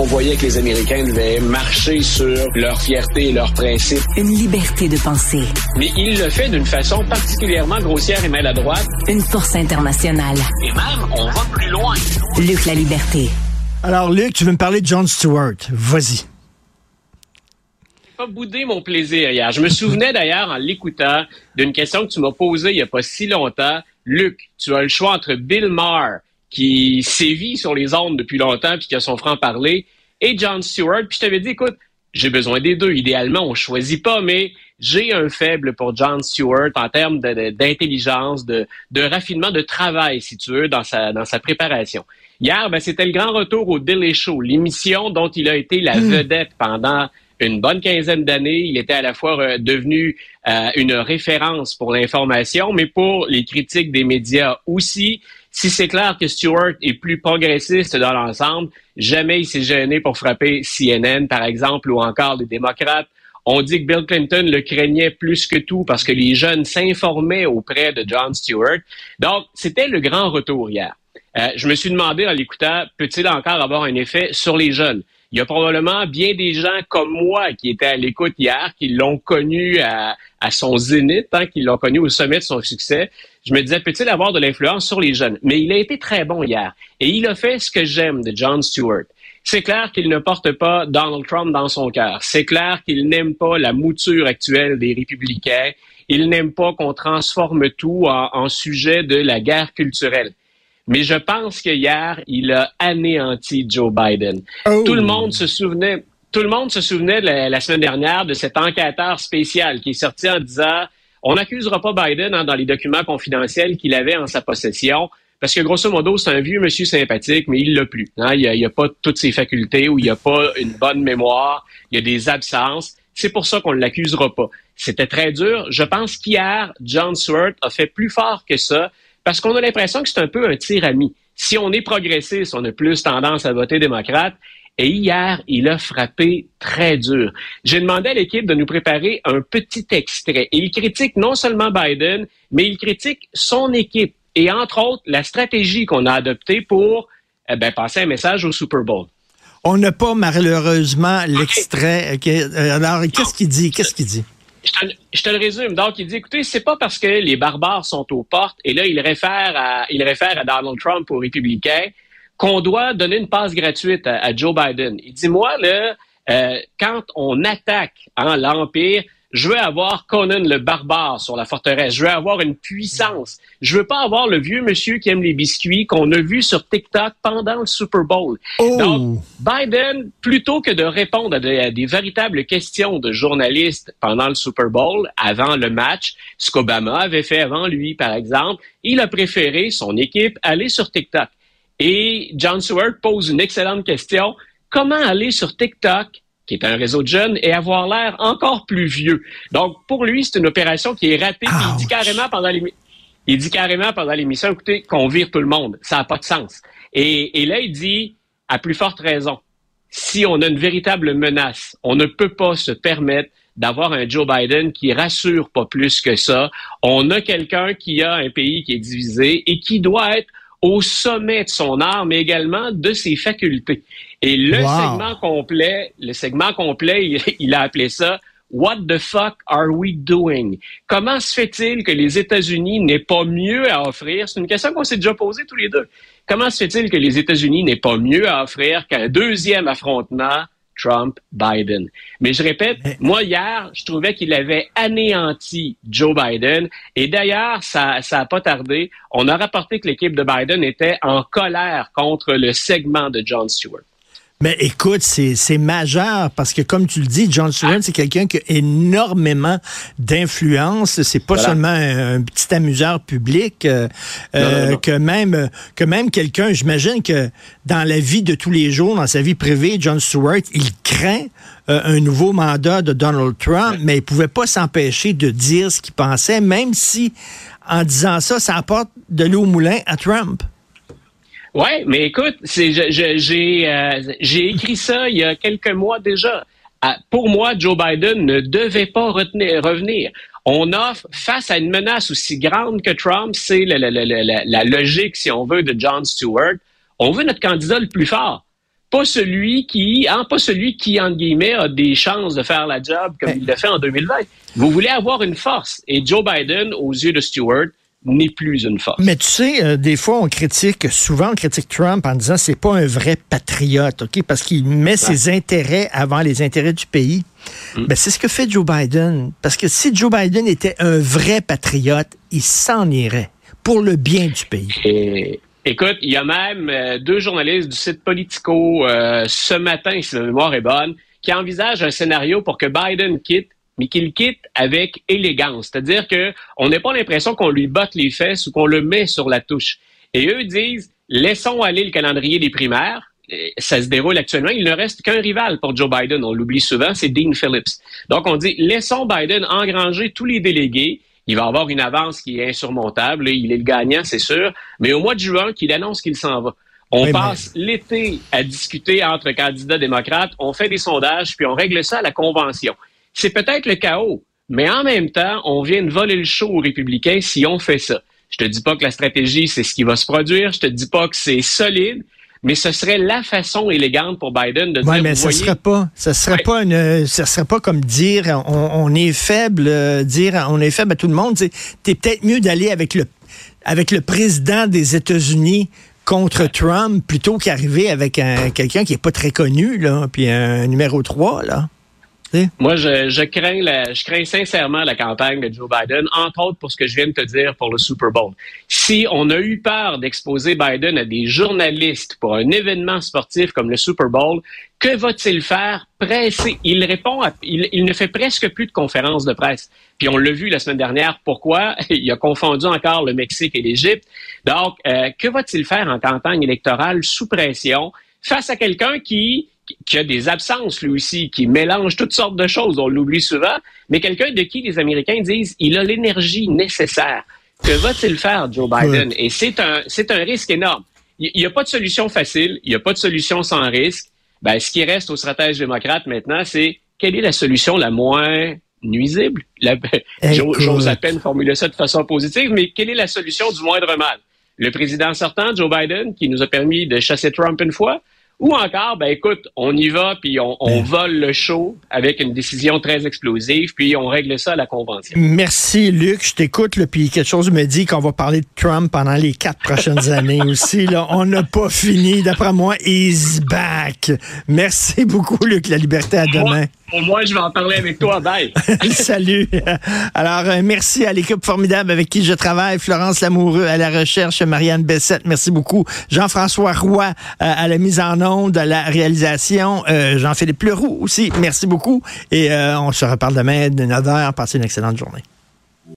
On voyait que les Américains devaient marcher sur leur fierté et leurs principes. Une liberté de penser. Mais il le fait d'une façon particulièrement grossière et maladroite. Une force internationale. Et même, on va plus loin. Luc la liberté. Alors, Luc, tu veux me parler de John Stewart. Vas-y pas boudé mon plaisir hier. Je me souvenais d'ailleurs en l'écoutant d'une question que tu m'as posée il n'y a pas si longtemps. Luc, tu as le choix entre Bill Maher, qui sévit sur les ondes depuis longtemps puis qui a son franc-parler, et John Stewart. Puis je t'avais dit, écoute, j'ai besoin des deux. Idéalement, on choisit pas, mais j'ai un faible pour John Stewart en termes d'intelligence, de, de, raffinement, de travail, si tu veux, dans sa, dans sa préparation. Hier, ben, c'était le grand retour au Daily Show, l'émission dont il a été la hmm. vedette pendant une bonne quinzaine d'années. Il était à la fois euh, devenu euh, une référence pour l'information, mais pour les critiques des médias aussi. Si c'est clair que Stewart est plus progressiste dans l'ensemble, jamais il s'est gêné pour frapper CNN, par exemple, ou encore les démocrates. On dit que Bill Clinton le craignait plus que tout parce que les jeunes s'informaient auprès de John Stewart. Donc, c'était le grand retour hier. Euh, je me suis demandé en l'écoutant, peut-il encore avoir un effet sur les jeunes? Il y a probablement bien des gens comme moi qui étaient à l'écoute hier, qui l'ont connu à, son zénith, hein, qui l'ont connu au sommet de son succès. Je me disais, peut-il avoir de l'influence sur les jeunes? Mais il a été très bon hier. Et il a fait ce que j'aime de John Stewart. C'est clair qu'il ne porte pas Donald Trump dans son cœur. C'est clair qu'il n'aime pas la mouture actuelle des républicains. Il n'aime pas qu'on transforme tout en, en sujet de la guerre culturelle. Mais je pense qu'hier, il a anéanti Joe Biden. Oh. Tout le monde se souvenait, tout le monde se souvenait la, semaine dernière de cet enquêteur spécial qui est sorti en disant on n'accusera pas Biden hein, dans les documents confidentiels qu'il avait en sa possession. Parce que grosso modo, c'est un vieux monsieur sympathique, mais il l'a plus. Hein. Il n'y a, pas toutes ses facultés ou il n'y a pas une bonne mémoire, il y a des absences. C'est pour ça qu'on ne l'accusera pas. C'était très dur. Je pense qu'hier, John Stewart a fait plus fort que ça parce qu'on a l'impression que c'est un peu un tir ami. Si on est progressiste, on a plus tendance à voter démocrate. Et hier, il a frappé très dur. J'ai demandé à l'équipe de nous préparer un petit extrait. Et il critique non seulement Biden, mais il critique son équipe et entre autres la stratégie qu'on a adoptée pour eh ben, passer un message au Super Bowl. On n'a pas malheureusement l'extrait. Euh, alors, qu'est-ce qu'il dit? Qu'est-ce qu'il dit? Je te, le résume. Donc, il dit, écoutez, c'est pas parce que les barbares sont aux portes, et là, il réfère à, il réfère à Donald Trump aux républicains, qu'on doit donner une passe gratuite à, Joe Biden. Il dit, moi, là, euh, quand on attaque hein, l'Empire, je veux avoir Conan le barbare sur la forteresse. Je veux avoir une puissance. Je veux pas avoir le vieux monsieur qui aime les biscuits qu'on a vu sur TikTok pendant le Super Bowl. Oh. Donc, Biden, plutôt que de répondre à, des véritables questions de journalistes pendant le Super Bowl, avant le match, ce qu'Obama avait fait avant lui, par exemple, il a préféré son équipe aller sur TikTok. Et John Stewart pose une excellente question. Comment aller sur TikTok qui est un réseau de jeunes, et avoir l'air encore plus vieux? Donc, pour lui, c'est une opération qui est ratée. Il dit carrément pendant l'émission, il dit carrément pendant l'émission, écoutez, qu'on vire tout le monde. Ça n'a pas de sens. Et, et là, il dit, à plus forte raison, si on a une véritable menace, on ne peut pas se permettre d'avoir un Joe Biden qui rassure pas plus que ça. On a quelqu'un qui a un pays qui est divisé et qui doit être au sommet de son art, mais également de ses facultés. Et le segment complet, le segment complet, il, a appelé ça What the fuck are we doing? Comment se fait-il que les États-Unis n'aient pas mieux à offrir? C'est une question qu'on s'est déjà posée tous les deux. Comment se fait-il que les États-Unis n'aient pas mieux à offrir qu'un deuxième affrontement Trump-Biden. Mais je répète, moi hier, je trouvais qu'il avait anéanti Joe Biden. Et d'ailleurs, ça n'a pas tardé. On a rapporté que l'équipe de Biden était en colère contre le segment de John Stewart. Mais écoute, c'est majeur parce que, comme tu le dis, John Stewart, c'est quelqu'un qui a énormément d'influence. C'est pas seulement un, petit amuseur public, euh, euh, que même que même quelqu'un, j'imagine que dans la vie de tous les jours, dans sa vie privée, John Stewart, il craint euh, un nouveau mandat de Donald Trump, mais il pouvait pas s'empêcher de dire ce qu'il pensait, même si, en disant ça, ça apporte de l'eau au moulin à Trump. Oui, mais écoute, c'est, j'ai, euh, j'ai écrit ça il y a quelques mois déjà. Ah, pour moi, Joe Biden ne devait pas retenir, revenir. On offre, face à une menace aussi grande que Trump, c'est la, la, la, la, logique, si on veut, de John Stewart, on veut notre candidat le plus fort. pas celui qui, hein, pas celui qui, entre guillemets, a des chances de faire la job comme il l'a fait en 2020. Vous voulez avoir une force. Et Joe Biden, aux yeux de Stewart, n'est plus une force. Mais tu sais, euh, des fois, on critique, souvent, on critique Trump en disant c'est pas un vrai patriote, OK? Parce qu'il met ses intérêts avant les intérêts du pays. Mais mm. ben, c'est ce que fait Joe Biden. Parce que si Joe Biden était un vrai patriote, il s'en irait pour le bien du pays. Et, écoute, il y a même euh, deux journalistes du site Politico euh, ce matin, si la mémoire est bonne, qui envisagent un scénario pour que Biden quitte mais qu'il quitte avec élégance. C'est-à-dire qu'on n'a pas l'impression qu'on lui botte les fesses ou qu'on le met sur la touche. Et eux disent, laissons aller le calendrier des primaires. Ça se déroule actuellement. Il ne reste qu'un rival pour Joe Biden. On l'oublie souvent, c'est Dean Phillips. Donc, on dit, laissons Biden engranger tous les délégués. Il va avoir une avance qui est insurmontable. Il est le gagnant, c'est sûr. Mais au mois de juin, qu'il annonce qu'il s'en va. On passe l'été à discuter entre candidats démocrates, on fait des sondages, puis on règle ça à la convention c'est peut-être le chaos, mais en même temps, on vient de voler le show aux républicains si on fait ça. Je te dis pas que la stratégie, c'est ce qui va se produire. Je te dis pas que c'est solide. Mais ce serait la façon élégante pour Biden de dire. mais serait pas, ça serait pas une, serait pas comme dire on, est faible, euh, dire on est faible à tout le monde. T'es peut-être mieux d'aller avec le, avec le président des États-Unis contre Trump plutôt qu'arriver avec quelqu'un qui est pas très connu là, puis un numéro 3 là. Moi, je, crains la, je crains sincèrement la campagne de Joe Biden, entre autres pour ce que je viens de te dire pour le Super Bowl. Si on a eu peur d'exposer Biden à des journalistes pour un événement sportif comme le Super Bowl, que va-t-il faire? Presser. Il répond il, ne fait presque plus de conférences de presse. Puis on l'a vu la semaine dernière. Pourquoi? Il a confondu encore le Mexique et l'Égypte. Donc, euh, que va-t-il faire en campagne électorale sous pression face à quelqu'un qui qui a des absences, lui aussi, qui mélange toutes sortes de choses, on l'oublie souvent, mais quelqu'un de qui les Américains disent il a l'énergie nécessaire. Que va-t-il faire, Joe Biden? Et c'est un, c'est un risque énorme. Il n'y a pas de solution facile, il n'y a pas de solution sans risque. Ben, ce qui reste aux stratèges démocrates maintenant, c'est quelle est la solution la moins nuisible? J'ose à peine formuler ça de façon positive, mais quelle est la solution du moindre mal? Le président sortant, Joe Biden, qui nous a permis de chasser Trump une fois, ou encore, ben écoute, on y va, puis on, on, vole le show avec une décision très explosive, puis on règle ça à la convention. Merci, Luc. Je t'écoute, puis quelque chose me dit qu'on va parler de Trump pendant les quatre prochaines années aussi. Là. On n'a pas fini. D'après moi, he's back. Merci beaucoup, Luc. La liberté à demain. Au moins, je vais en parler avec toi. Bye. Salut. Alors, euh, merci à l'équipe formidable avec qui je travaille. Florence Lamoureux à la recherche, Marianne Bessette, merci beaucoup. Jean-François Roy euh, à la mise en onde, à la réalisation. Euh, Jean-Philippe Leroux aussi, merci beaucoup. Et on se reparle demain de 9h. Passez une excellente journée.